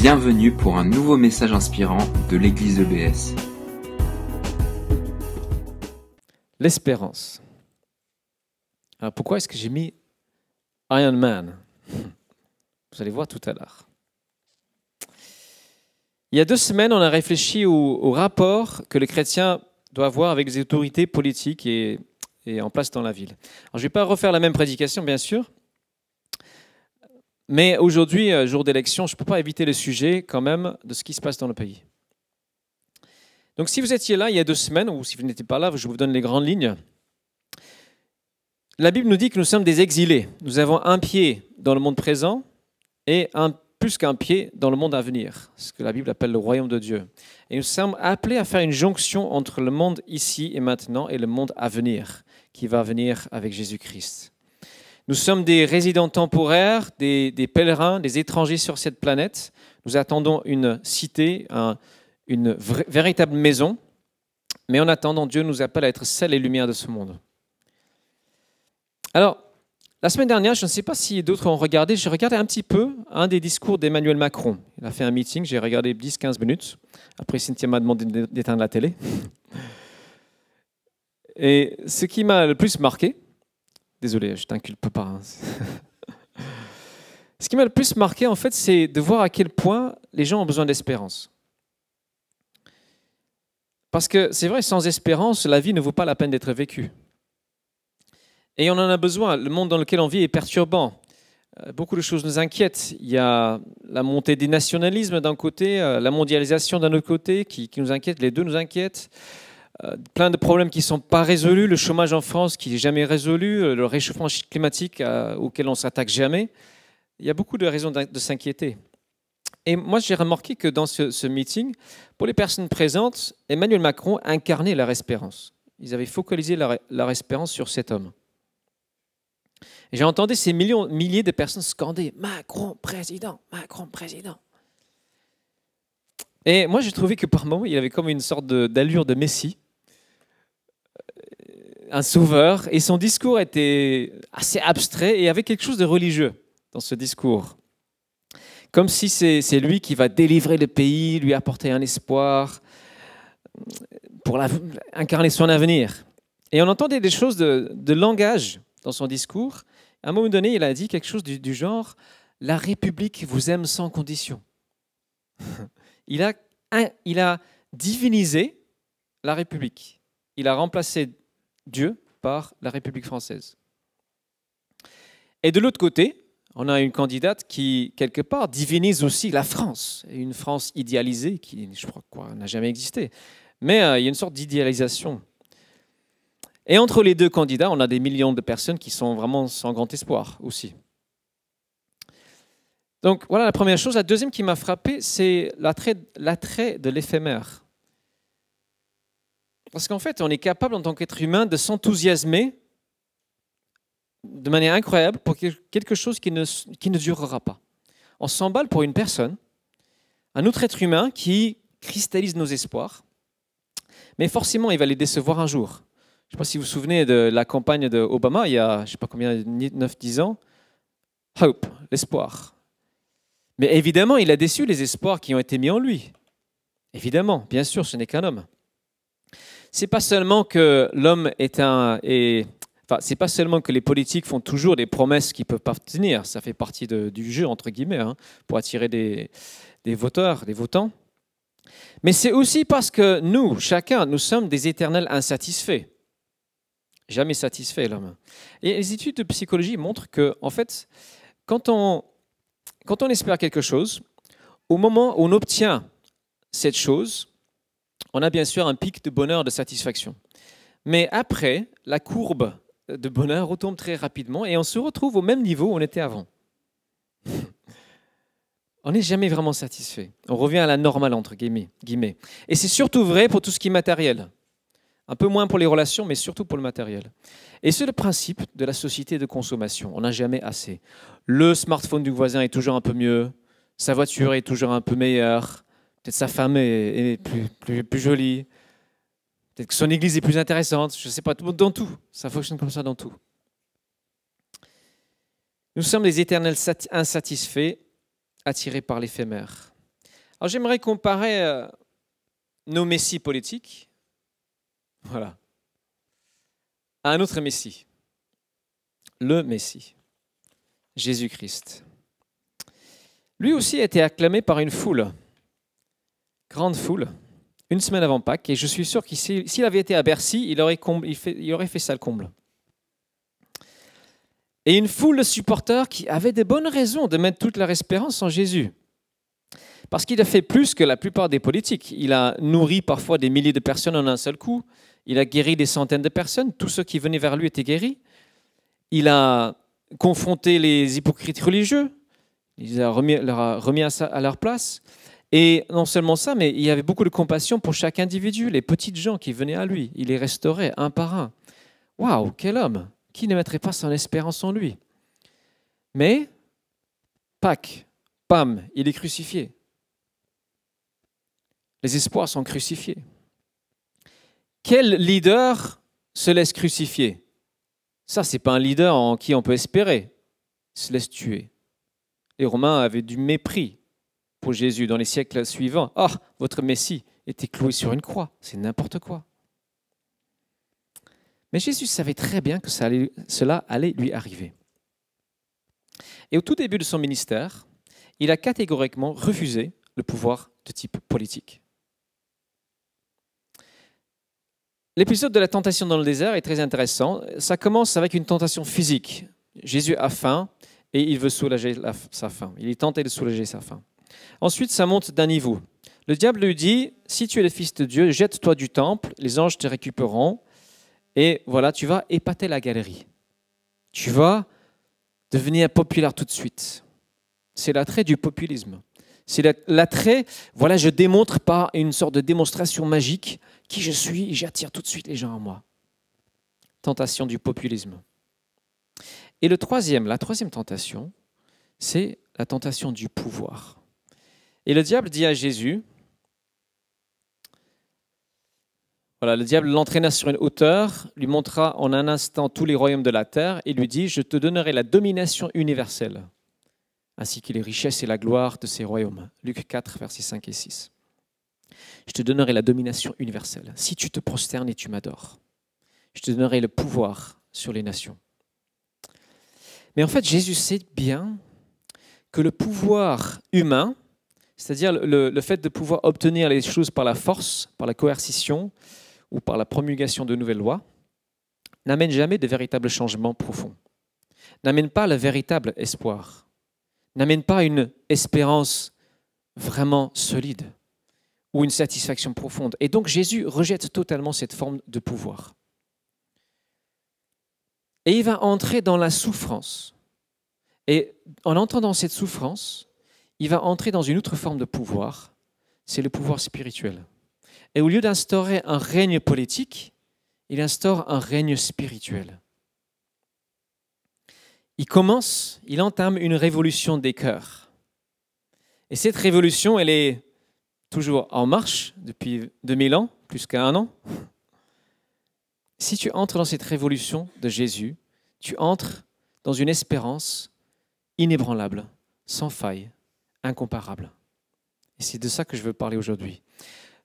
Bienvenue pour un nouveau message inspirant de l'église EBS. L'espérance. Alors pourquoi est-ce que j'ai mis Iron Man? Vous allez voir tout à l'heure. Il y a deux semaines, on a réfléchi au, rapport que le chrétien doit avoir avec les autorités politiques et, et en place dans la ville. Alors, je ne vais pas refaire la même prédication, bien sûr, mais aujourd'hui, euh, jour d'élection, je ne peux pas éviter le sujet quand même de ce qui se passe dans le pays. Donc si vous étiez là il y a deux semaines, ou si vous n'étiez pas là, je vous donne les grandes lignes. La Bible nous dit que nous sommes des exilés. Nous avons un pied dans le monde présent et plus qu'un pied dans le monde à venir, ce que la Bible appelle le royaume de Dieu. Et nous sommes appelés à faire une jonction entre le monde ici et maintenant et le monde à venir, qui va venir avec Jésus-Christ. Nous sommes des résidents temporaires, des, pèlerins, des étrangers sur cette planète. Nous attendons une cité, un, une véritable maison. Mais en attendant, Dieu nous appelle à être sel et lumière de ce monde. Alors, la semaine dernière, je ne sais pas si d'autres ont regardé, j'ai regardé un petit peu un des discours d'Emmanuel Macron. Il a fait un meeting, j'ai regardé 10-15 minutes. Après, Cynthia m'a demandé d'éteindre la télé. Et ce qui m'a le plus marqué, Désolé, je t'inculpe pas. Hein. Ce qui m'a le plus marqué, en fait, c'est de voir à quel point les gens ont besoin d'espérance. Parce que c'est vrai, sans espérance, la vie ne vaut pas la peine d'être vécue. Et on en a besoin. Le monde dans lequel on vit est perturbant. Euh, beaucoup de choses nous inquiètent. Il y a la montée des nationalismes d'un côté, euh, la mondialisation d'un autre côté qui, qui nous inquiète. Les deux nous inquiètent. Euh, plein de problèmes qui ne sont pas résolus, le chômage en France qui n'est jamais résolu, euh, le réchauffement climatique euh, auquel on s'attaque jamais. Il y a beaucoup de raisons de s'inquiéter. Et moi, j'ai remarqué que dans ce, meeting, pour les personnes présentes, Emmanuel Macron incarnait leur espérance. Ils avaient focalisé leur, espérance sur cet homme. J'ai entendu ces millions, milliers de personnes scander Macron président, Macron président. Et moi, j'ai trouvé que par moments, il avait comme une sorte d'allure de Messie un sauveur, et son discours était assez abstrait et avait quelque chose de religieux dans ce discours. Comme si c'est lui qui va délivrer le pays, lui apporter un espoir, pour la, incarner son avenir. Et on entendait des choses de, de, langage dans son discours. À un moment donné, il a dit quelque chose du, genre La République vous aime sans condition. Il a, il a divinisé la République. Il a remplacé Dieu par la République française. Et de l'autre côté, on a une candidate qui, quelque part, divinise aussi la France, une France idéalisée qui, je crois, n'a jamais existé. Mais euh, il y a une sorte d'idéalisation. Et entre les deux candidats, on a des millions de personnes qui sont vraiment sans grand espoir aussi. Donc voilà la première chose. La deuxième qui m'a frappé, c'est l'attrait de l'éphémère. Parce qu'en fait, on est capable en tant qu'être humain de s'enthousiasmer de manière incroyable pour quelque chose qui ne, qui ne durera pas. On s'emballe pour une personne, un autre être humain qui cristallise nos espoirs, mais forcément, il va les décevoir un jour. Je ne sais pas si vous vous souvenez de la campagne d'Obama il y a, je ne sais pas combien, 9-10 ans. Hope, l'espoir. Mais évidemment, il a déçu les espoirs qui ont été mis en lui. Évidemment, bien sûr, ce n'est qu'un homme c'est pas seulement que l'homme est un. Enfin, c'est pas seulement que les politiques font toujours des promesses qui peuvent pas tenir. Ça fait partie du jeu entre guillemets hein, pour attirer des, des voteurs, des votants. Mais c'est aussi parce que nous, chacun, nous sommes des éternels insatisfaits. Jamais satisfaits, l'homme. Et les études de psychologie montrent que, en fait, quand on, quand on espère quelque chose, au moment où on obtient cette chose, on a bien sûr un pic de bonheur, de satisfaction. Mais après, la courbe de bonheur retombe très rapidement et on se retrouve au même niveau où on était avant. on n'est jamais vraiment satisfait. On revient à la normale, entre guillemets. Et c'est surtout vrai pour tout ce qui est matériel. Un peu moins pour les relations, mais surtout pour le matériel. Et c'est le principe de la société de consommation. On n'a jamais assez. Le smartphone du voisin est toujours un peu mieux, sa voiture est toujours un peu meilleure, Peut-être sa femme est, plus, jolie. Peut-être que son église est plus intéressante. Je ne sais pas, dans tout. Ça fonctionne comme ça dans tout. Nous sommes des éternels insatisfaits, attirés par l'éphémère. Alors j'aimerais comparer euh, nos messies politiques, voilà, à un autre messie, le messie, Jésus-Christ. Lui aussi a été acclamé par une foule, grande foule, une semaine avant Pâques, et je suis sûr qu'il s'il avait été à Bercy, il aurait, il aurait fait ça le comble. Et une foule de supporters qui avaient de bonnes raisons de mettre toute leur espérance en Jésus. Parce qu'il a fait plus que la plupart des politiques. Il a nourri parfois des milliers de personnes en un seul coup. Il a guéri des centaines de personnes. Tous ceux qui venaient vers lui étaient guéris. Il a confronté les hypocrites religieux. Il les a remis, leur a remis à leur place. Et non seulement ça, mais il y avait beaucoup de compassion pour chaque individu, les petites gens qui venaient à lui. Il les restaurait un par un. Waouh, quel homme Qui ne mettrait pas son espérance en lui? Mais, Pâques, pam, il est crucifié. Les espoirs sont crucifiés. Quel leader se laisse crucifier? Ça, c'est pas un leader en qui on peut espérer. Il se laisse tuer. Les Romains avaient du mépris pour Jésus dans les siècles suivants. Ah, votre Messie était cloué sur une croix. C'est n'importe quoi. Mais Jésus savait très bien que cela allait lui arriver. Et au tout début de son ministère, il a catégoriquement refusé le pouvoir de type politique. L'épisode de la tentation dans le désert est très intéressant. Ça commence avec une tentation physique. Jésus a faim et il veut soulager sa faim. Il est tenté de soulager sa faim. Ensuite, ça monte d'un niveau. Le diable lui dit, si tu es le Fils de Dieu, jette-toi du temple, les anges te récupéreront, et voilà, tu vas épater la galerie. Tu vas devenir populaire tout de suite. C'est l'attrait du populisme. C'est l'attrait, voilà, je démontre par une sorte de démonstration magique qui je suis et j'attire tout de suite les gens à moi. Tentation du populisme. Et le troisième, la troisième tentation, c'est la tentation du pouvoir. Et le diable dit à Jésus, voilà, le diable l'entraîna sur une hauteur, lui montra en un instant tous les royaumes de la terre et lui dit, je te donnerai la domination universelle ainsi que les richesses et la gloire de ces royaumes. Luc 4, versets 5 et 6. Je te donnerai la domination universelle. Si tu te prosternes et tu m'adores, je te donnerai le pouvoir sur les nations. Mais en fait, Jésus sait bien que le pouvoir humain, c'est-à-dire le, fait de pouvoir obtenir les choses par la force, par la coercition ou par la promulgation de nouvelles lois, n'amène jamais de véritables changements profonds, n'amène pas le véritable espoir n'amène pas une espérance vraiment solide ou une satisfaction profonde. Et donc Jésus rejette totalement cette forme de pouvoir. Et il va entrer dans la souffrance. Et en entrant dans cette souffrance, il va entrer dans une autre forme de pouvoir, c'est le pouvoir spirituel. Et au lieu d'instaurer un règne politique, il instaure un règne spirituel il commence, il entame une révolution des cœurs. Et cette révolution, elle est toujours en marche depuis 2000 ans, plus qu'un an. Si tu entres dans cette révolution de Jésus, tu entres dans une espérance inébranlable, sans faille, incomparable. Et c'est de ça que je veux parler aujourd'hui.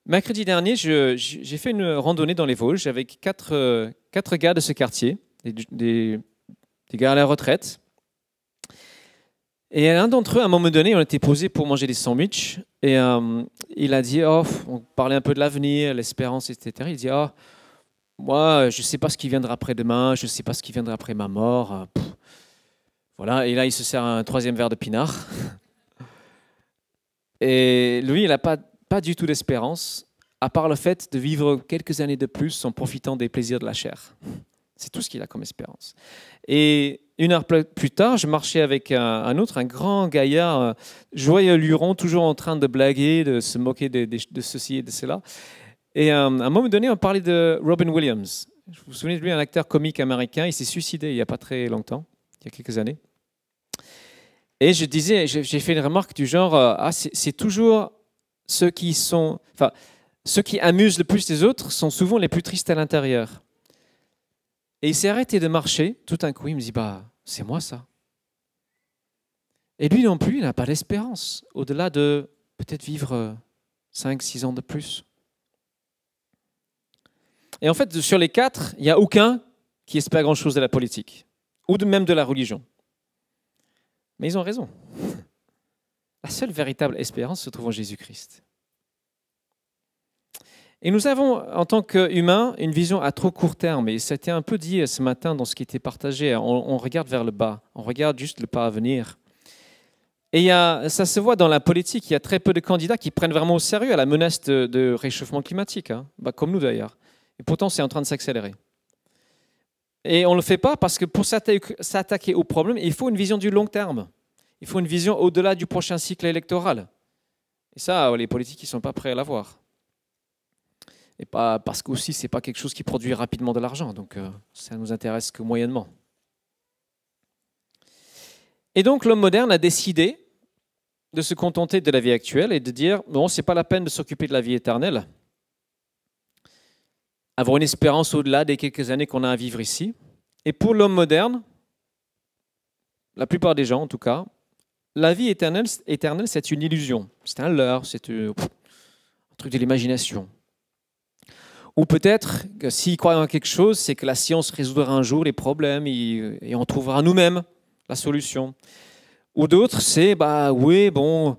Mercredi dernier, j'ai fait une randonnée dans les Vosges avec quatre, quatre gars de ce quartier, des, gars à la retraite. Et l'un d'entre eux, à un moment donné, on était posé pour manger des sandwichs. Et euh, il a dit, oh, on parlait un peu de l'avenir, l'espérance, etc. Il dit, oh, moi, je ne sais pas ce qui viendra après demain, je ne sais pas ce qui viendra après ma mort. Euh, voilà, et là, il se sert un troisième verre de pinard. Et lui, il n'a pas, du tout d'espérance, à part le fait de vivre quelques années de plus en profitant des plaisirs de la chair. C'est tout ce qu'il a comme espérance. Et une heure plus tard, je marchais avec un, autre, un grand gaillard, euh, joyeux luron, toujours en train de blaguer, de se moquer de, ceci et de cela. Et euh, à un moment donné, on parlait de Robin Williams. Vous vous souvenez de lui, un acteur comique américain. Il s'est suicidé il n'y a pas très longtemps, il y a quelques années. Et je disais, j'ai fait une remarque du genre, euh, ah, c'est toujours ceux qui sont, enfin, ceux qui amusent le plus les autres sont souvent les plus tristes à l'intérieur. Et il s'est arrêté de marcher. Tout d'un coup, il me dit, bah, c'est moi ça. Et lui non plus, il n'a pas d'espérance, au-delà de peut-être vivre 5, 6 ans de plus. Et en fait, sur les quatre, il n'y a aucun qui espère grand-chose de la politique, ou de même de la religion. Mais ils ont raison. La seule véritable espérance se trouve en Jésus-Christ. Et nous avons, en tant qu'humains, une vision à trop court terme. Et c'était un peu dit ce matin dans ce qui était partagé. On, regarde vers le bas, on regarde juste le pas à venir. Et y a, ça se voit dans la politique, il y a très peu de candidats qui prennent vraiment au sérieux la menace de, réchauffement climatique, hein. bah, comme nous d'ailleurs. Et pourtant, c'est en train de s'accélérer. Et on ne le fait pas parce que pour s'attaquer au problème, il faut une vision du long terme. Il faut une vision au-delà du prochain cycle électoral. Et ça, les politiques ne sont pas prêts à l'avoir et pas parce qu'aussi c'est pas quelque chose qui produit rapidement de l'argent, donc euh, ça nous intéresse que moyennement. Et donc l'homme moderne a décidé de se contenter de la vie actuelle et de dire bon c'est pas la peine de s'occuper de la vie éternelle, avoir une espérance au-delà des quelques années qu'on a à vivre ici. Et pour l'homme moderne, la plupart des gens en tout cas, la vie éternelle, éternelle c'est une illusion, c'est un leurre, c'est euh, un truc de l'imagination. Ou peut-être que s'il croit en quelque chose, c'est que la science résoudra un jour les problèmes et, on trouvera nous-mêmes la solution. Ou d'autres, c'est, bah oui, bon,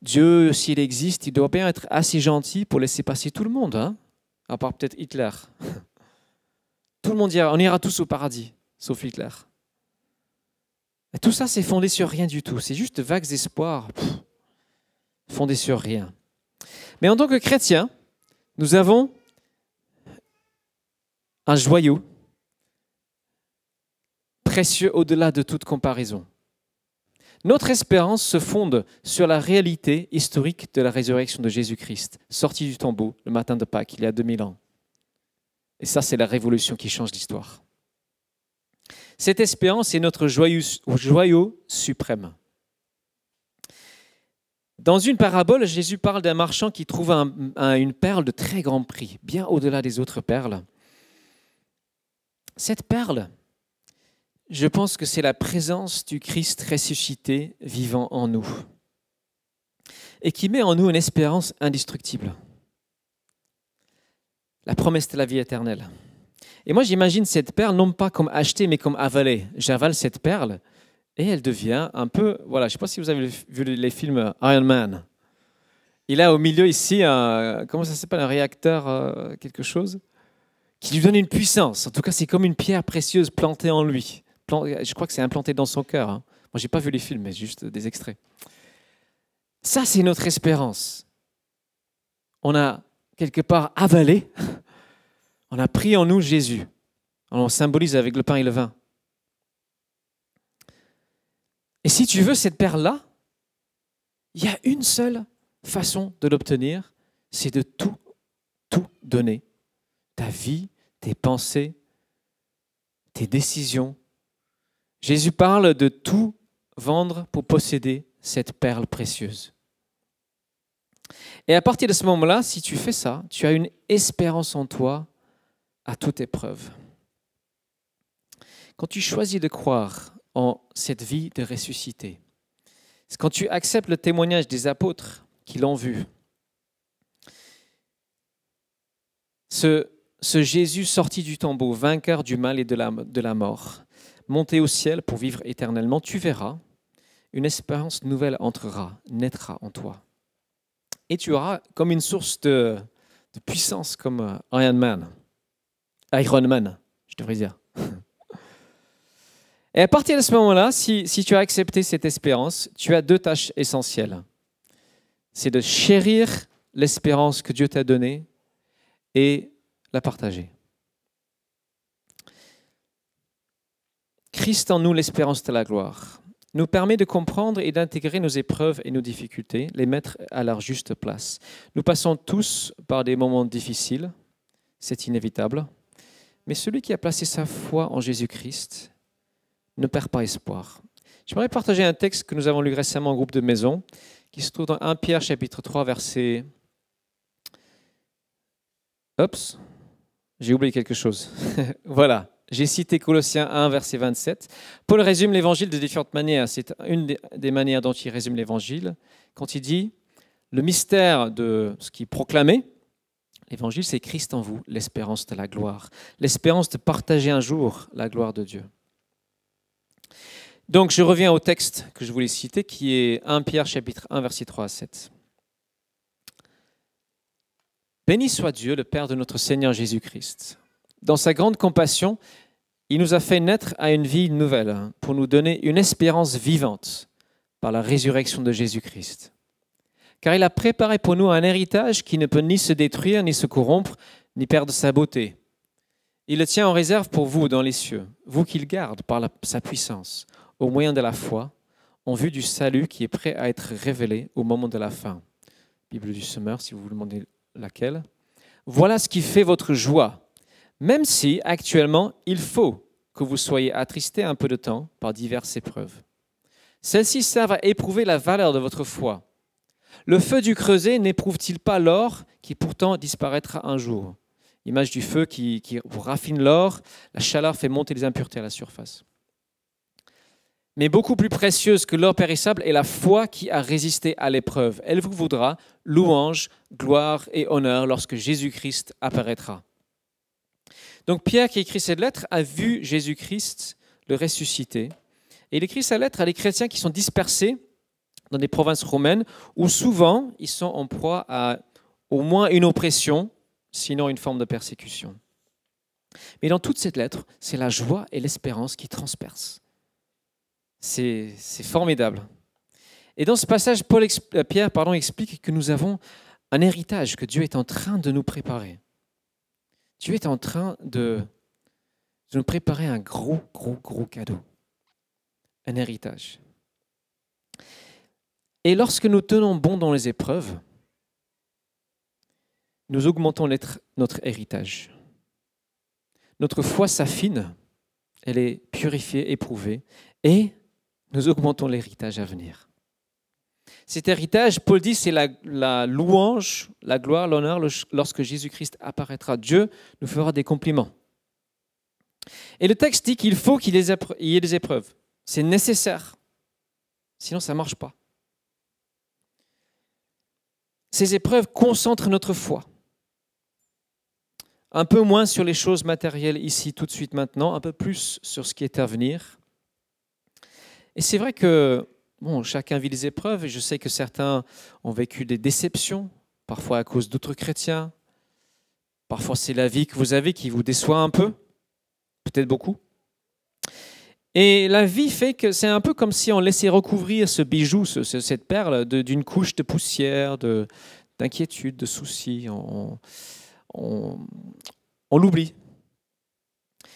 Dieu, s'il existe, il doit bien être assez gentil pour laisser passer tout le monde, hein à part peut-être Hitler. Tout le monde dira, on ira tous au paradis, sauf Hitler. Tout ça, c'est fondé sur rien du tout. C'est juste vagues espoirs, fondés sur rien. Mais en tant que chrétien, nous avons un joyau précieux au-delà de toute comparaison. Notre espérance se fonde sur la réalité historique de la résurrection de Jésus-Christ, sorti du tombeau le matin de Pâques, il y a 2000 ans. Et ça, c'est la révolution qui change l'histoire. Cette espérance est notre joyau, suprême. Dans une parabole, Jésus parle d'un marchand qui trouve une perle de très grand prix, bien au-delà des autres perles. Cette perle, je pense que c'est la présence du Christ ressuscité vivant en nous et qui met en nous une espérance indestructible. La promesse de la vie éternelle. Et moi, j'imagine cette perle non pas comme achetée, mais comme avalée. J'avale cette perle et elle devient un peu. Voilà, je ne sais pas si vous avez vu les films Iron Man. Il a au milieu ici un. Comment ça s'appelle Un réacteur, euh, quelque chose? Qui lui donne une puissance. En tout cas, c'est comme une pierre précieuse plantée en lui. Je crois que c'est implanté dans son cœur. Hein. Moi, je n'ai pas vu les films, mais juste des extraits. Ça, c'est notre espérance. On a quelque part avalé, on a pris en nous Jésus. On symbolise avec le pain et le vin. Et si tu veux cette perle-là, il y a une seule façon de l'obtenir, c'est de tout, tout donner ta vie, tes pensées, tes décisions. Jésus parle de tout vendre pour posséder cette perle précieuse. Et à partir de ce moment-là, si tu fais ça, tu as une espérance en toi à toute épreuve. Quand tu choisis de croire en cette vie de ressuscité, c'est quand tu acceptes le témoignage des apôtres qui l'ont vu, ce Jésus sorti du tombeau, vainqueur du mal et de la mort, monté au ciel pour vivre éternellement, tu verras, une espérance nouvelle entrera, naîtra en toi. Et tu auras comme une source de, puissance comme euh, Iron Man. Iron Man, je devrais dire. Et à partir de ce moment-là, si, si tu as accepté cette espérance, tu as deux tâches essentielles. C'est de chérir l'espérance que Dieu t'a donnée et la partager. Christ en nous, l'espérance de la gloire, nous permet de comprendre et d'intégrer nos épreuves et nos difficultés, les mettre à leur juste place. Nous passons tous par des moments difficiles, c'est inévitable, mais celui qui a placé sa foi en Jésus-Christ ne perd pas espoir. J'aimerais partager un texte que nous avons lu récemment en groupe de maison, qui se trouve dans 1 Pierre chapitre 3, verset... Oups, j'ai oublié quelque chose. voilà, j'ai cité Colossiens 1, verset 27. Paul résume l'évangile de différentes manières. C'est une des manières dont il résume l'évangile quand il dit le mystère de ce qu'il proclamait. L'évangile, c'est Christ en vous, l'espérance de la gloire, l'espérance de partager un jour la gloire de Dieu. Donc je reviens au texte que je voulais citer, qui est 1 Pierre chapitre 1, verset 3 à 7. Béni soit Dieu, le Père de notre Seigneur Jésus-Christ. Dans sa grande compassion, il nous a fait naître à une vie nouvelle pour nous donner une espérance vivante par la résurrection de Jésus-Christ. Car il a préparé pour nous un héritage qui ne peut ni se détruire, ni se corrompre, ni perdre sa beauté. Il le tient en réserve pour vous dans les cieux, vous qu'il garde par sa puissance, au moyen de la foi, en vue du salut qui est prêt à être révélé au moment de la fin. Bible du Semeur, si vous vous demandez laquelle. Voilà ce qui fait votre joie, même si actuellement il faut que vous soyez attristés un peu de temps par diverses épreuves. Celles-ci servent à éprouver la valeur de votre foi. Le feu du creuset n'éprouve-t-il pas l'or qui pourtant disparaîtra un jour? Image du feu qui, qui raffine l'or, la chaleur fait monter les impuretés à la surface. Mais beaucoup plus précieuse que l'or périssable est la foi qui a résisté à l'épreuve. Elle vous vaudra louange, gloire et honneur lorsque Jésus-Christ apparaîtra. Donc Pierre qui écrit cette lettre a vu Jésus-Christ le ressusciter. Et il écrit sa lettre à des chrétiens qui sont dispersés dans des provinces romaines où souvent ils sont en proie à au moins une oppression, sinon une forme de persécution. Mais dans toute cette lettre, c'est la joie et l'espérance qui transpercent. C'est formidable. Et dans ce passage, euh, Pierre pardon, explique que nous avons un héritage que Dieu est en train de nous préparer. Dieu est en train de, nous préparer un gros, gros, gros cadeau. Un héritage. Et lorsque nous tenons bon dans les épreuves, nous augmentons notre héritage. Notre foi s'affine, elle est purifiée, éprouvée, et nous augmentons l'héritage à venir. Cet héritage, Paul dit, c'est la, louange, la gloire, l'honneur lorsque Jésus-Christ apparaîtra. Dieu nous fera des compliments. Et le texte dit qu'il faut qu'il y ait des épreuves. C'est nécessaire. Sinon, ça ne marche pas. Ces épreuves concentrent notre foi. Un peu moins sur les choses matérielles ici, tout de suite maintenant, un peu plus sur ce qui est à venir. Et c'est vrai que bon, chacun vit des épreuves, et je sais que certains ont vécu des déceptions, parfois à cause d'autres chrétiens. Parfois c'est la vie que vous avez qui vous déçoit un peu, peut-être beaucoup. Et la vie fait que c'est un peu comme si on laissait recouvrir ce bijou, cette perle, d'une couche de poussière, d'inquiétude, de, soucis. On, on l'oublie.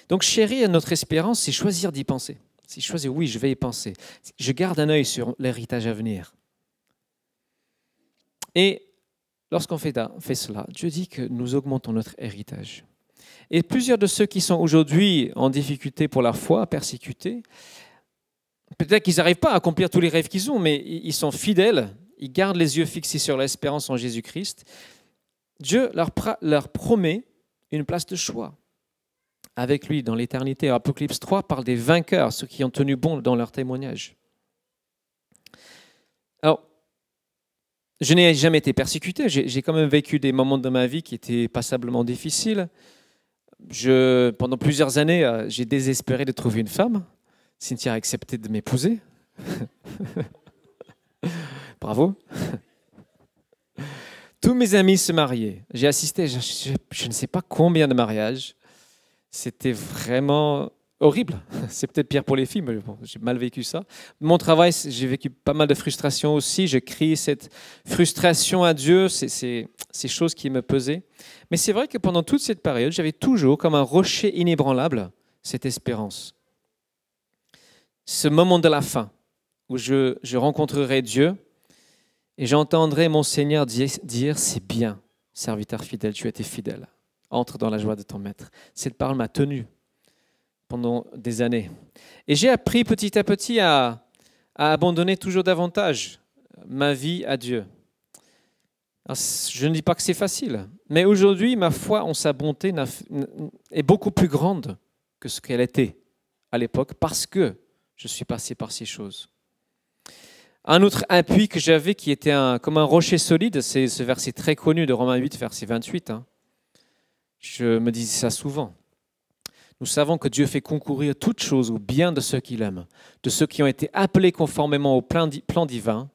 Donc chérir notre espérance, c'est choisir d'y penser. Si je choisis, oui, je vais y penser. Je garde un œil sur l'héritage à venir. Et lorsqu'on fait, cela, Dieu dit que nous augmentons notre héritage. Et plusieurs de ceux qui sont aujourd'hui en difficulté pour leur foi, persécutés, peut-être qu'ils n'arrivent pas à accomplir tous les rêves qu'ils ont, mais ils sont fidèles, ils gardent les yeux fixés sur l'espérance en Jésus-Christ. Dieu leur promet une place de choix avec lui dans l'éternité. Apocalypse 3 parle des vainqueurs, ceux qui ont tenu bon dans leur témoignage. Alors, je n'ai jamais été persécuté, j'ai quand même vécu des moments de ma vie qui étaient passablement difficiles. Je, pendant plusieurs années, euh, j'ai désespéré de trouver une femme. Cynthia a accepté de m'épouser. Bravo. Tous mes amis se mariaient. J'ai assisté, je, je, ne sais pas combien de mariages. C'était vraiment horrible. C'est peut-être pire pour les filles, mais j'ai mal vécu ça. Mon travail, j'ai vécu pas mal de frustration aussi. Je crie cette frustration à Dieu, ces choses qui me pesaient. Mais c'est vrai que pendant toute cette période, j'avais toujours comme un rocher inébranlable cette espérance. Ce moment de la fin, où je, rencontrerai Dieu et j'entendrai mon Seigneur dire, dire c'est bien, serviteur fidèle, tu as été fidèle entre dans la joie de ton maître. Cette parole m'a tenu pendant des années. Et j'ai appris petit à petit à, abandonner toujours davantage ma vie à Dieu. je ne dis pas que c'est facile, mais aujourd'hui, ma foi en sa bonté est beaucoup plus grande que ce qu'elle était à l'époque parce que je suis passé par ces choses. Un autre appui que j'avais qui était comme un rocher solide, c'est ce verset très connu de Romains 8, verset 28. hein. Je me disais ça souvent. Nous savons que Dieu fait concourir toutes choses au bien de ceux qu'il aime, de ceux qui ont été appelés conformément au plan di- plan divin,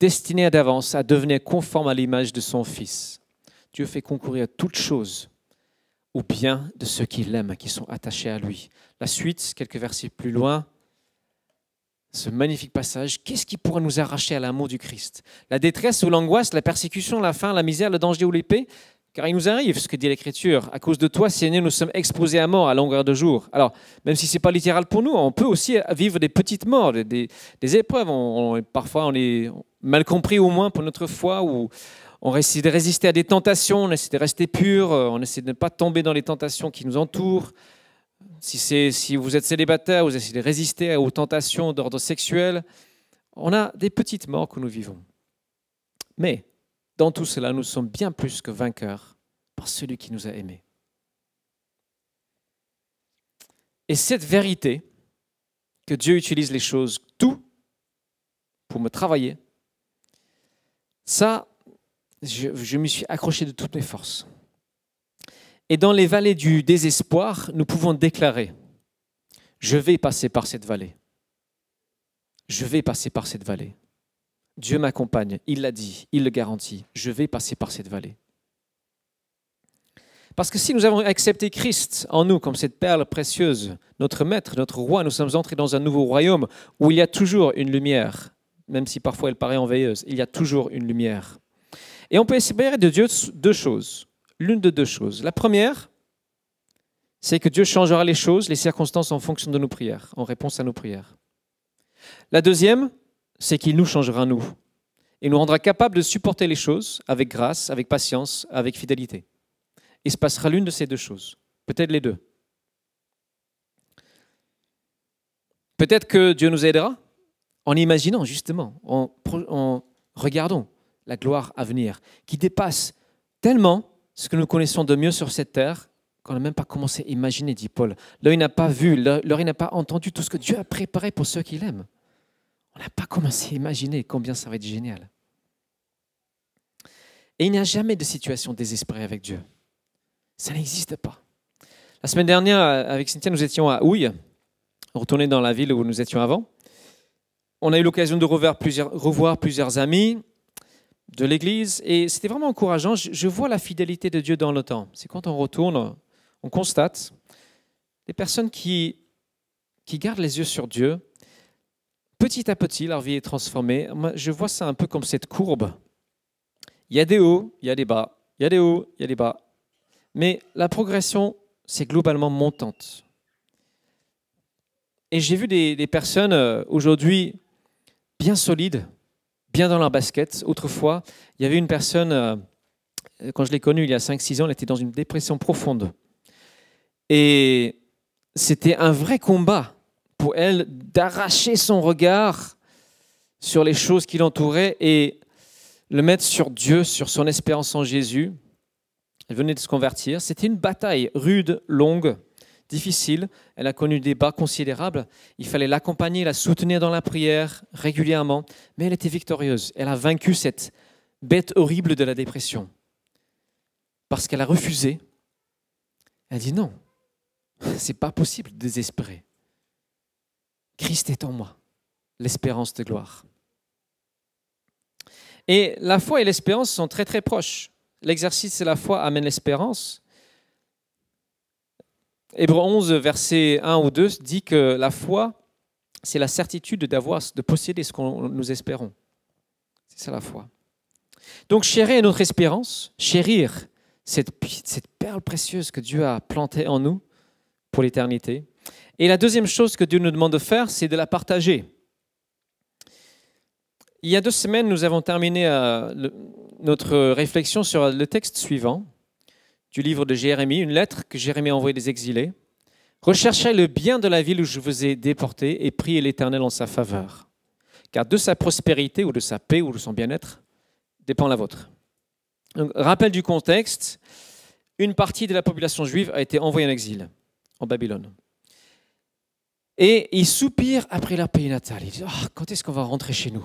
destinés d'avance à devenir conformes à l'image de son Fils. Dieu fait concourir toutes choses au bien de ceux qui l'aiment, qui sont attachés à lui. La suite, quelques versets plus loin, ce magnifique passage, qu'est-ce qui pourra nous arracher à l'amour du Christ? La détresse ou l'angoisse, la persécution, la faim, la misère, le danger ou l'épée? Car il nous arrive, ce que dit l'Écriture, à cause de toi, Seigneur, nous sommes exposés à mort à longueur de jour. Alors, même si ce n'est pas littéral pour nous, on peut aussi vivre des petites morts, des, des- épreuves. On- on- parfois, on est mal compris au moins pour notre foi, ou on essaie de résister à des tentations, on essaie de rester pur, euh, on essaie de ne pas tomber dans les tentations qui nous entourent. Si, si vous êtes célibataire, vous essayez de résister aux tentations d'ordre sexuel. On a des petites morts que nous vivons. Mais dans tout cela, nous sommes bien plus que vainqueurs par celui qui nous a aimés. Et cette vérité, que Dieu utilise les choses, tout, pour me travailler, ça, je, je m'y suis accroché de toutes mes forces. Et dans les vallées du désespoir, nous pouvons déclarer, je vais passer par cette vallée. Je vais passer par cette vallée. Dieu m'accompagne, il l'a dit, il le garantit, je vais passer par cette vallée. Parce que si nous avons accepté Christ en nous comme cette perle précieuse, notre maître, notre roi, nous sommes entrés dans un nouveau royaume où il y a toujours une lumière, même si parfois elle paraît enveilleuse, il y a toujours une lumière. Et on peut espérer de Dieu deux choses, l'une de deux choses. La première, c'est que Dieu changera les choses, les circonstances en fonction de nos prières, en réponse à nos prières. La deuxième, c'est qu'il nous changera nous et nous rendra capables de supporter les choses avec grâce, avec patience, avec fidélité. Il se passera l'une de ces deux choses, peut-être les deux. Peut-être que Dieu nous aidera en imaginant justement, en, regardant la gloire à venir, qui dépasse tellement ce que nous connaissons de mieux sur cette terre qu'on n'a même pas commencé à imaginer, dit Paul. L'œil n'a pas vu, l'oreille n'a pas entendu tout ce que Dieu a préparé pour ceux qui l'aiment. On n'a pas commencé à imaginer combien ça va être génial. Et il n'y a jamais de situation désespérée avec Dieu. Ça n'existe pas. La semaine dernière, avec Cynthia, nous étions à Houille, retourné dans la ville où nous étions avant. On a eu l'occasion de revoir plusieurs, revoir plusieurs amis de l'Église et c'était vraiment encourageant. Je, vois la fidélité de Dieu dans le temps. C'est quand on retourne, on constate des personnes qui gardent les yeux sur Dieu. Petit à petit, leur vie est transformée. Je vois ça un peu comme cette courbe. Il y a des hauts, il y a des bas. Il y a des hauts, il y a des bas. Mais la progression, c'est globalement montante. Et j'ai vu des, des personnes euh, aujourd'hui bien solides, bien dans leur basket. Autrefois, il y avait une personne, euh, quand je l'ai connue il y a 5-6 ans, elle était dans une dépression profonde. Et c'était un vrai combat pour elle d'arracher son regard sur les choses qui l'entouraient et le mettre sur Dieu, sur son espérance en Jésus. Elle venait de se convertir. C'était une bataille rude, longue, difficile. Elle a connu des bas considérables. Il fallait l'accompagner, la soutenir dans la prière régulièrement. Mais elle était victorieuse. Elle a vaincu cette bête horrible de la dépression. Parce qu'elle a refusé. Elle a dit non, c'est pas possible de désespérer. Christ est en moi, l'espérance de gloire. Et la foi et l'espérance sont très très proches. L'exercice de la foi amène l'espérance. Hébreu 11, verset 1 ou 2 dit que la foi, c'est la certitude d'avoir, de posséder ce que nous espérons. C'est ça la foi. Donc chérir notre espérance, chérir cette, cette perle précieuse que Dieu a plantée en nous pour l'éternité. Et la deuxième chose que Dieu nous demande de faire, c'est de la partager. Il y a deux semaines, nous avons terminé euh, notre réflexion sur le texte suivant du livre de Jérémie, une lettre que Jérémie a envoyée des exilés. Recherchez le bien de la ville où je vous ai déporté et priez l'Éternel en sa faveur. Car de sa prospérité ou de sa paix ou de son bien-être dépend la vôtre. Rappel du contexte, une partie de la population juive a été envoyée en exil en Babylone. Et ils soupirent après leur pays natal. Ils disent oh, Quand est-ce qu'on va rentrer chez nous?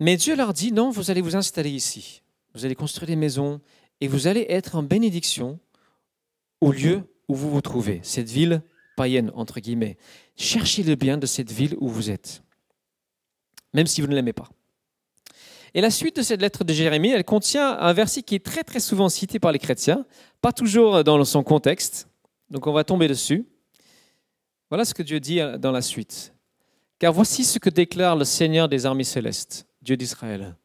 Mais Dieu leur dit, non, vous allez vous installer ici. Vous allez construire des maisons et vous allez être en bénédiction au lieu où vous vous trouvez, cette ville païenne, entre guillemets. Cherchez le bien de cette ville où vous êtes, même si vous ne l'aimez pas. Et la suite de cette lettre de Jérémie, elle contient un verset qui est très très souvent cité par les chrétiens, pas toujours dans son contexte, donc on va tomber dessus. Voilà ce que Dieu dit dans la suite. Car voici ce que déclare le Seigneur des armées célestes, Dieu d'Israël.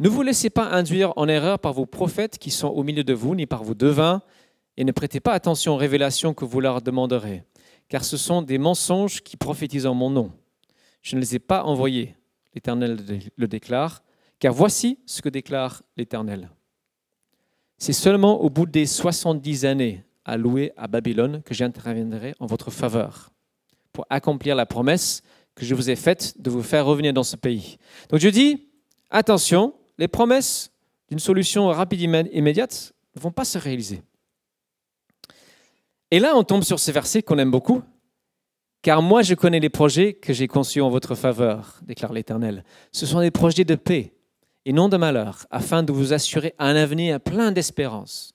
Ne vous laissez pas induire en erreur par vos prophètes qui sont au milieu de vous, ni par vos devins, et ne prêtez pas attention aux révélations que vous leur demanderez, car ce sont des mensonges qui prophétisent en mon nom. Je ne les ai pas envoyés, l'Éternel le déclare, car voici ce que déclare l'Éternel. C'est seulement au bout des 70 années allouées à Babylone que j'interviendrai en votre faveur, pour accomplir la promesse que je vous ai faite de vous faire revenir dans ce pays. Donc je dis, attention, les promesses d'une solution rapide et immédiate ne vont pas se réaliser. Et là, on tombe sur ces versets qu'on aime beaucoup. Car moi, je connais les projets que j'ai conçus en votre faveur, déclare l'Éternel. Ce sont des projets de paix et non de malheur, afin de vous assurer un avenir plein d'espérance.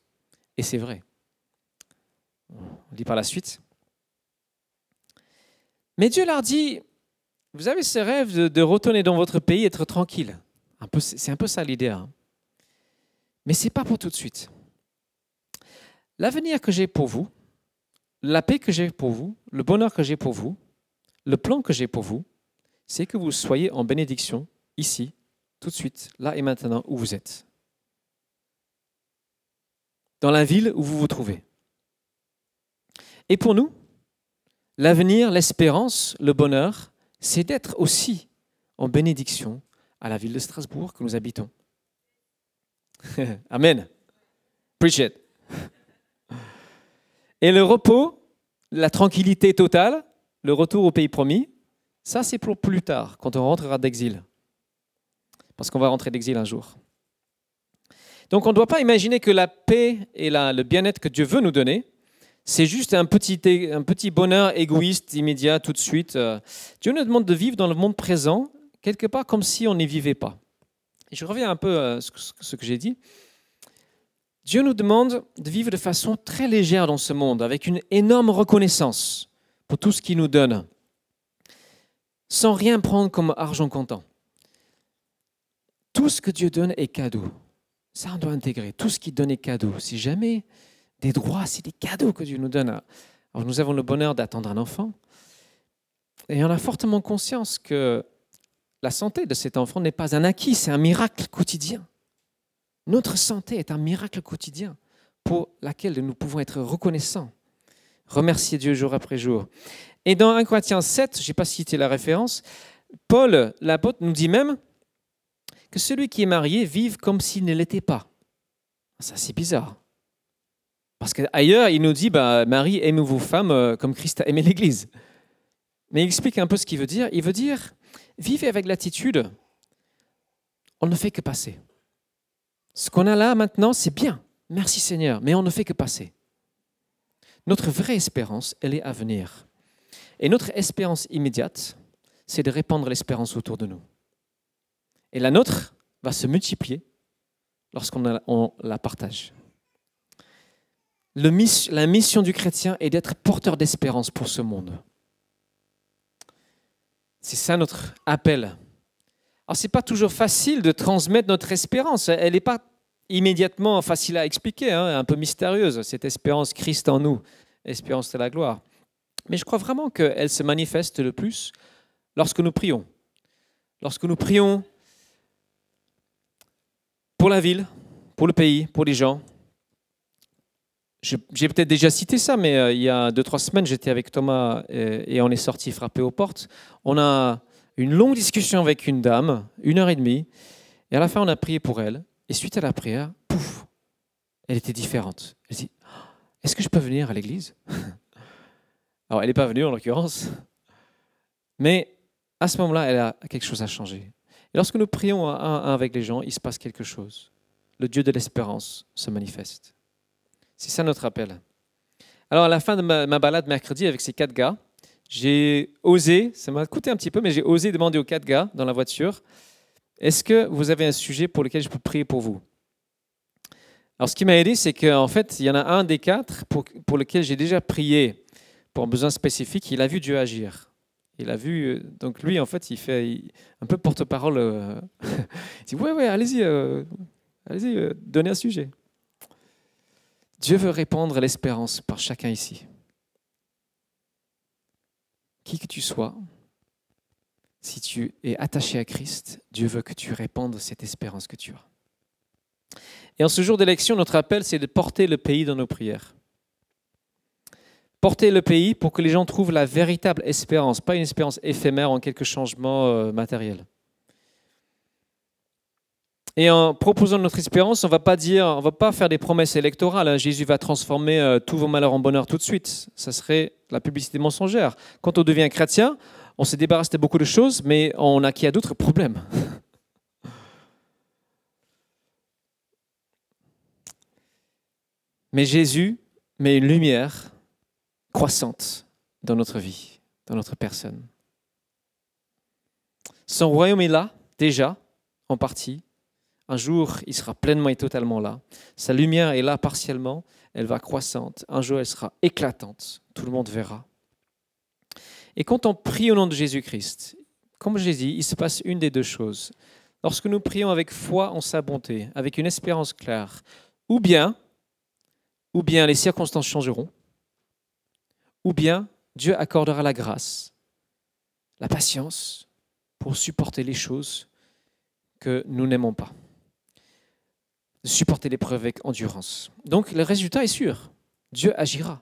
Et c'est vrai. On lit par la suite. Mais Dieu leur dit, vous avez ce rêve de, retourner dans votre pays, être tranquille. c'est un peu ça l'idée. Hein. Mais ce n'est pas pour tout de suite. L'avenir que j'ai pour vous, la paix que j'ai pour vous, le bonheur que j'ai pour vous, le plan que j'ai pour vous, c'est que vous soyez en bénédiction ici, tout de suite, là et maintenant, où vous êtes. Dans la ville où vous vous trouvez. Et pour nous, l'avenir, l'espérance, le bonheur, c'est d'être aussi en bénédiction à la ville de Strasbourg que nous habitons. Amen. Preach it. Et le repos, la tranquillité totale, le retour au pays promis, ça c'est pour plus tard, quand on rentrera d'exil. Parce qu'on va rentrer d'exil un jour. Donc on ne doit pas imaginer que la paix et le bien-être que Dieu veut nous donner, c'est juste un petit, bonheur égoïste, immédiat, tout de suite. Euh. Dieu nous demande de vivre dans le monde présent, quelque part comme si on n'y vivait pas. Je reviens un peu à ce que j'ai dit. Dieu nous demande de vivre de façon très légère dans ce monde, avec une énorme reconnaissance pour tout ce qu'il nous donne, sans rien prendre comme argent comptant. Tout ce que Dieu donne est cadeau. Ça, on doit intégrer. Tout ce qu'il donne est cadeau. Si jamais des droits, c'est des cadeaux que Dieu nous donne. Alors, nous avons le bonheur d'attendre un enfant. Et on a fortement conscience que la santé de cet enfant n'est pas un acquis, c'est un miracle quotidien. Notre santé est un miracle quotidien pour lequel nous pouvons être reconnaissants, remercier Dieu jour après jour. Et dans 1 Corinthiens 7, je n'ai pas cité la référence, Paul, l'apôtre, nous dit même que celui qui est marié vive comme s'il ne l'était pas. Ça, c'est bizarre. Parce qu'ailleurs, il nous dit, bah, Marie, aimez vos femmes euh, comme Christ a aimé l'Église. Mais il explique un peu ce qu'il veut dire. Il veut dire, vivez avec l'attitude, on ne fait que passer. Ce qu'on a là maintenant, c'est bien. Merci Seigneur, mais on ne fait que passer. Notre vraie espérance, elle est à venir. Et notre espérance immédiate, c'est de répandre l'espérance autour de nous. Et la nôtre va se multiplier lorsqu'on la partage. La mission du chrétien est d'être porteur d'espérance pour ce monde. C'est ça notre appel. Alors, ce n'est pas toujours facile de transmettre notre espérance. Elle n'est pas immédiatement facile à expliquer, hein, un peu mystérieuse, cette espérance Christ en nous, espérance de la gloire. Mais je crois vraiment qu'elle se manifeste le plus lorsque nous prions. Lorsque nous prions pour la ville, pour le pays, pour les gens. J'ai peut-être déjà cité ça, mais euh, il y a deux, trois semaines, j'étais avec Thomas et, et on est sorti frapper aux portes. On a une longue discussion avec une dame, une heure et demie, et à la fin, on a prié pour elle. Et suite à la prière, pouf, elle était différente. Elle dit Est-ce que je peux venir à l'église? Alors, elle n'est pas venue en l'occurrence, mais à ce moment-là, elle a quelque chose à changer. Et lorsque nous prions un à un avec les gens, il se passe quelque chose. Le Dieu de l'espérance se manifeste. C'est ça notre appel. Alors, à la fin de ma, balade mercredi avec ces quatre gars, j'ai osé, ça m'a coûté un petit peu, mais j'ai osé demander aux quatre gars dans la voiture est-ce que vous avez un sujet pour lequel je peux prier pour vous? Alors, ce qui m'a aidé, c'est qu'en fait, il y en a un des quatre pour, pour lequel j'ai déjà prié pour un besoin spécifique. Il a vu Dieu agir. Il a vu, euh, donc lui, en fait, il fait un peu porte-parole. Euh, il dit Ouais, ouais, allez-y, euh, allez-y, donnez un sujet. Dieu veut répandre l'espérance par chacun ici. Qui que tu sois, si tu es attaché à Christ, Dieu veut que tu répandes cette espérance que tu as. Et en ce jour d'élection, notre appel, c'est de porter le pays dans nos prières. Porter le pays pour que les gens trouvent la véritable espérance, pas une espérance éphémère en quelques changements euh, matériels. Et en proposant notre espérance, on va pas dire, on va pas faire des promesses électorales. Hein. Jésus va transformer euh, tous vos malheurs en bonheur tout de suite. Ça serait la publicité mensongère. Quand on devient chrétien, on s'est débarrassé de beaucoup de choses, mais on a qui a d'autres problèmes. Mais Jésus met une lumière croissante dans notre vie, dans notre personne. Son royaume est là, déjà, en partie. Un jour, il sera pleinement et totalement là. Sa lumière est là partiellement, elle va croissante. Un jour, elle sera éclatante. Tout le monde verra. Et quand on prie au nom de Jésus-Christ, comme j'ai dit, il se passe une des deux choses. Lorsque nous prions avec foi en sa bonté, avec une espérance claire, ou bien, ou bien les circonstances changeront, ou bien Dieu accordera la grâce, la patience pour supporter les choses que nous n'aimons pas. Supporter l'épreuve avec endurance. Donc le résultat est sûr. Dieu agira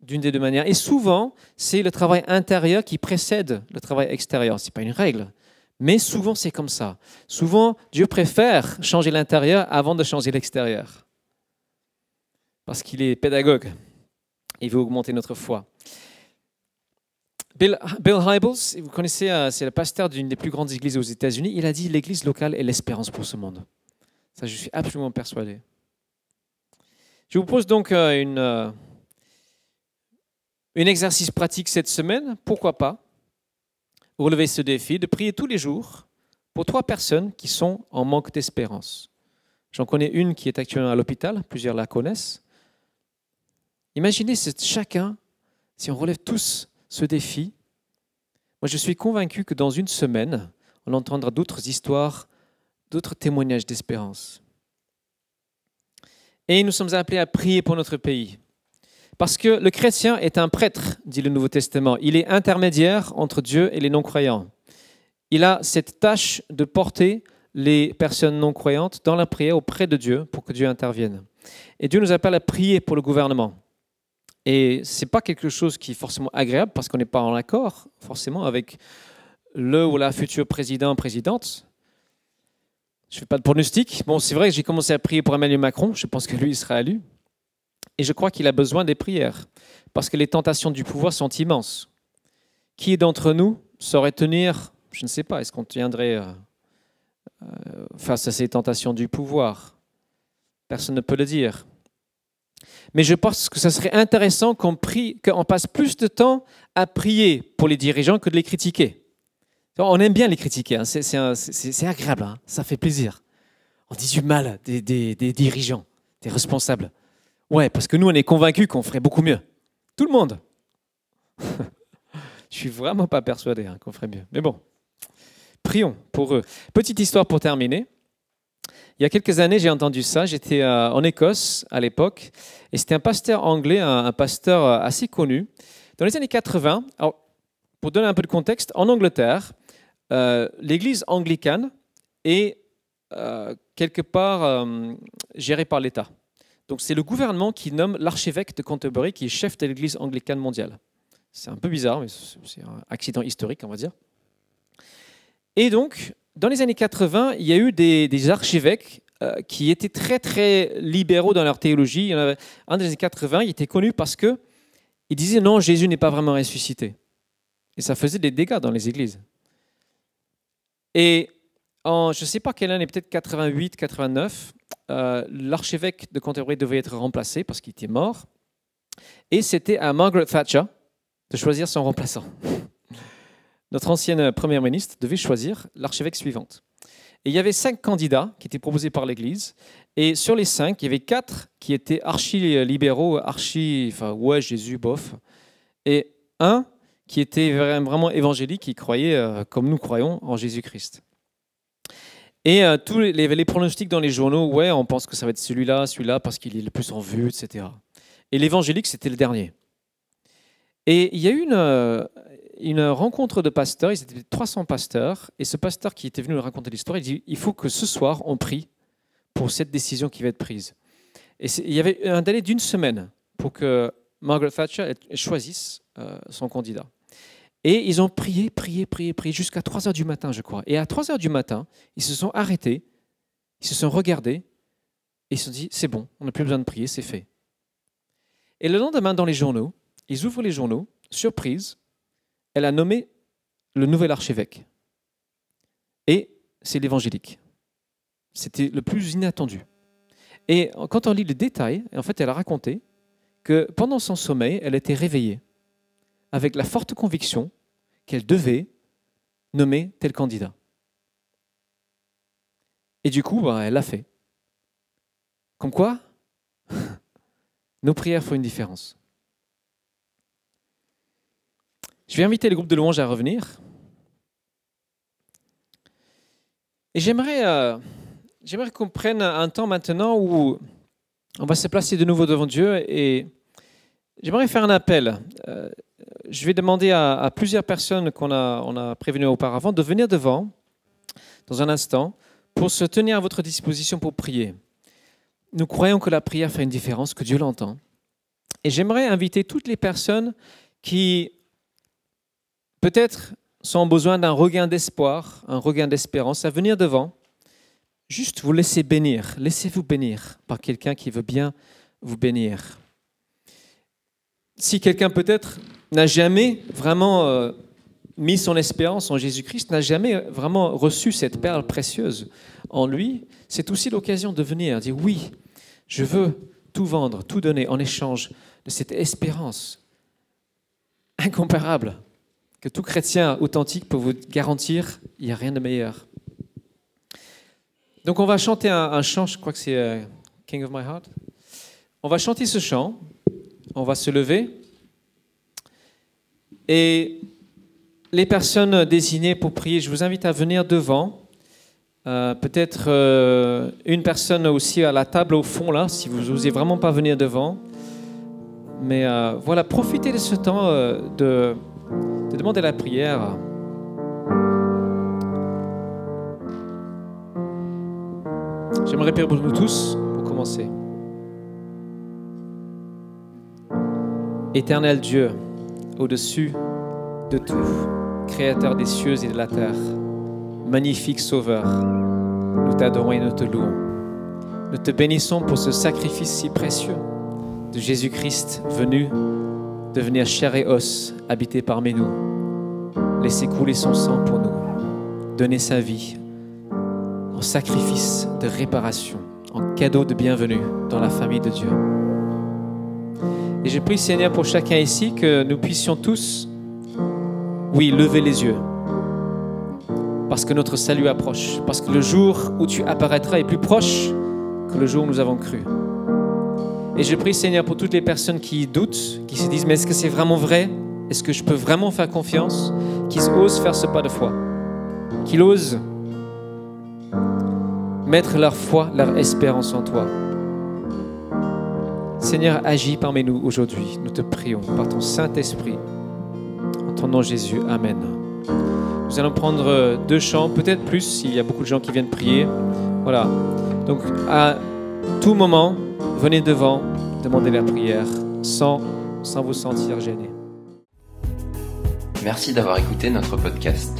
d'une des deux manières. Et souvent, c'est le travail intérieur qui précède le travail extérieur. Ce n'est pas une règle, mais souvent c'est comme ça. Souvent, Dieu préfère changer l'intérieur avant de changer l'extérieur. Parce qu'il est pédagogue. Il veut augmenter notre foi. Bill, Bill Hybels, vous connaissez, euh, c'est le pasteur d'une des plus grandes églises aux États-Unis. Il a dit l'église locale est l'espérance pour ce monde. Je suis absolument persuadé. Je vous pose donc euh, une euh, un exercice pratique cette semaine, pourquoi pas relever ce défi de prier tous les jours pour trois personnes qui sont en manque d'espérance. J'en connais une qui est actuellement à l'hôpital, plusieurs la connaissent. Imaginez chacun, si on relève tous ce défi, moi je suis convaincu que dans une semaine, on entendra d'autres histoires, d'autres témoignages d'espérance. Et nous sommes appelés à prier pour notre pays. Parce que le chrétien est un prêtre, dit le Nouveau Testament. Il est intermédiaire entre Dieu et les non-croyants. Il a cette tâche de porter les personnes non-croyantes dans la prière auprès de Dieu pour que Dieu intervienne. Et Dieu nous appelle à prier pour le gouvernement. Et ce n'est pas quelque chose qui est forcément agréable parce qu'on n'est pas en accord forcément avec le ou la future président, présidente. Je ne fais pas de pronostic. Bon, c'est vrai que j'ai commencé à prier pour Emmanuel Macron. Je pense que lui, il sera élu. Et je crois qu'il a besoin des prières, parce que les tentations du pouvoir sont immenses. Qui d'entre nous saurait tenir, je ne sais pas, est-ce qu'on tiendrait euh, euh, face à ces tentations du pouvoir? Personne ne peut le dire. Mais je pense que ce serait intéressant qu'on passe plus de temps à prier pour les dirigeants que de les critiquer. On aime bien les critiquer, hein. c'est agréable, hein. ça fait plaisir. On dit du mal des, dirigeants, des responsables. Ouais, parce que nous, on est convaincus qu'on ferait beaucoup mieux. Tout le monde. Je suis vraiment pas persuadé hein, qu'on ferait mieux. Mais bon, prions pour eux. Petite histoire pour terminer. Il y a quelques années, j'ai entendu ça. J'étais euh, en Écosse à l'époque, et c'était un pasteur anglais, un, pasteur euh, assez connu. Dans les années 80, alors, pour donner un peu de contexte, en Angleterre, euh, l'église anglicane est quelque part gérée par l'État. Donc c'est le gouvernement qui nomme l'archevêque de Canterbury, qui est chef de l'Église anglicane mondiale. C'est un peu bizarre, mais c'est un accident historique, on va dire. Et donc, dans les années 80, il y a eu des, archevêques euh, qui étaient très très libéraux dans leur théologie. En avait, un des années 80, il était connu parce que il disait non, Jésus n'est pas vraiment ressuscité. Et ça faisait des dégâts dans les églises. Et en, je ne sais pas quelle année, peut-être 88, 89, euh, l'archevêque de Canterbury devait être remplacé parce qu'il était mort. Et c'était à Margaret Thatcher de choisir son remplaçant. notre ancienne première ministre devait choisir l'archevêque suivante. Et il y avait cinq candidats qui étaient proposés par l'Église. Et sur les cinq, il y avait quatre qui étaient archi-libéraux, archi, enfin, ouais, Jésus, bof. Et un qui était vraiment évangélique, qui croyait, euh, comme nous croyons, en Jésus-Christ. Et euh, tous les, pronostics dans les journaux, ouais, on pense que ça va être celui-là, celui-là, parce qu'il est le plus en vue, etc. Et l'évangélique, c'était le dernier. Et il y a eu une, euh, rencontre de pasteurs, ils étaient 300 pasteurs, et ce pasteur qui était venu nous raconter l'histoire, il dit, il faut que ce soir, on prie pour cette décision qui va être prise. Et il y avait un délai d'une semaine pour que Margaret Thatcher choisisse son candidat. Et ils ont prié, prié, prié, prié jusqu'à 3 heures du matin, je crois. Et à 3 heures du matin, ils se sont arrêtés, ils se sont regardés, et ils se sont dit, c'est bon, on n'a plus besoin de prier, c'est fait. Et le lendemain, dans les journaux, ils ouvrent les journaux, surprise, elle a nommé le nouvel archevêque. Et c'est l'évangélique. C'était le plus inattendu. Et quand on lit le détail, en fait, elle a raconté que pendant son sommeil, elle était réveillée avec la forte conviction qu'elle devait nommer tel candidat. Et du coup, bah, elle l'a fait. Comme quoi, nos prières font une différence. Je vais inviter le groupe de louanges à revenir. Et j'aimerais, euh, j'aimerais qu'on prenne un temps maintenant où on va se placer de nouveau devant Dieu et j'aimerais faire un appel. Euh, je vais demander à, plusieurs personnes qu'on a, prévenues auparavant de venir devant dans un instant pour se tenir à votre disposition pour prier. Nous croyons que la prière fait une différence, que Dieu l'entend. Et j'aimerais inviter toutes les personnes qui peut-être sont besoin d'un regain d'espoir, un regain d'espérance, à venir devant, juste vous laissez bénir, laissez-vous bénir par quelqu'un qui veut bien vous bénir. Si quelqu'un peut-être n'a jamais vraiment euh, mis son espérance en Jésus-Christ, n'a jamais vraiment reçu cette perle précieuse en lui, c'est aussi l'occasion de venir dire oui, je veux tout vendre, tout donner en échange de cette espérance incomparable que tout chrétien authentique peut vous garantir, il n'y a rien de meilleur. Donc on va chanter un, chant, je crois que c'est euh, King of My Heart. On va chanter ce chant, on va se lever. Et les personnes désignées pour prier, je vous invite à venir devant. Euh, peut-être euh, une personne aussi à la table au fond là, si vous n'osez vraiment pas venir devant. Mais voilà, profitez de ce temps de de demander la prière. J'aimerais prier pour nous tous, pour commencer. Éternel Dieu, au-dessus de tout, Créateur des cieux et de la terre, magnifique Sauveur, nous t'adorons et nous te louons. Nous te bénissons pour ce sacrifice si précieux de Jésus-Christ venu devenir chair et os, habiter parmi nous, laisser couler son sang pour nous, donner sa vie en sacrifice de réparation, en cadeau de bienvenue dans la famille de Dieu. Et je prie Seigneur pour chacun ici que nous puissions tous, oui, lever les yeux, parce que notre salut approche, parce que le jour où tu apparaîtras est plus proche que le jour où nous avons cru. Et je prie, Seigneur, pour toutes les personnes qui doutent, qui se disent, mais est-ce que c'est vraiment vrai? Est-ce que je peux vraiment faire confiance? Qu'ils osent faire ce pas de foi. Qu'ils osent mettre leur foi, leur espérance en toi. Seigneur, agis parmi nous aujourd'hui. Nous te prions par ton Saint-Esprit. En ton nom, Jésus. Amen. Nous allons prendre deux chants, peut-être plus s'il y a beaucoup de gens qui viennent prier. Voilà. Donc, à tout moment, venez devant, demandez la prière sans, sans vous sentir gêné. Merci d'avoir écouté notre podcast.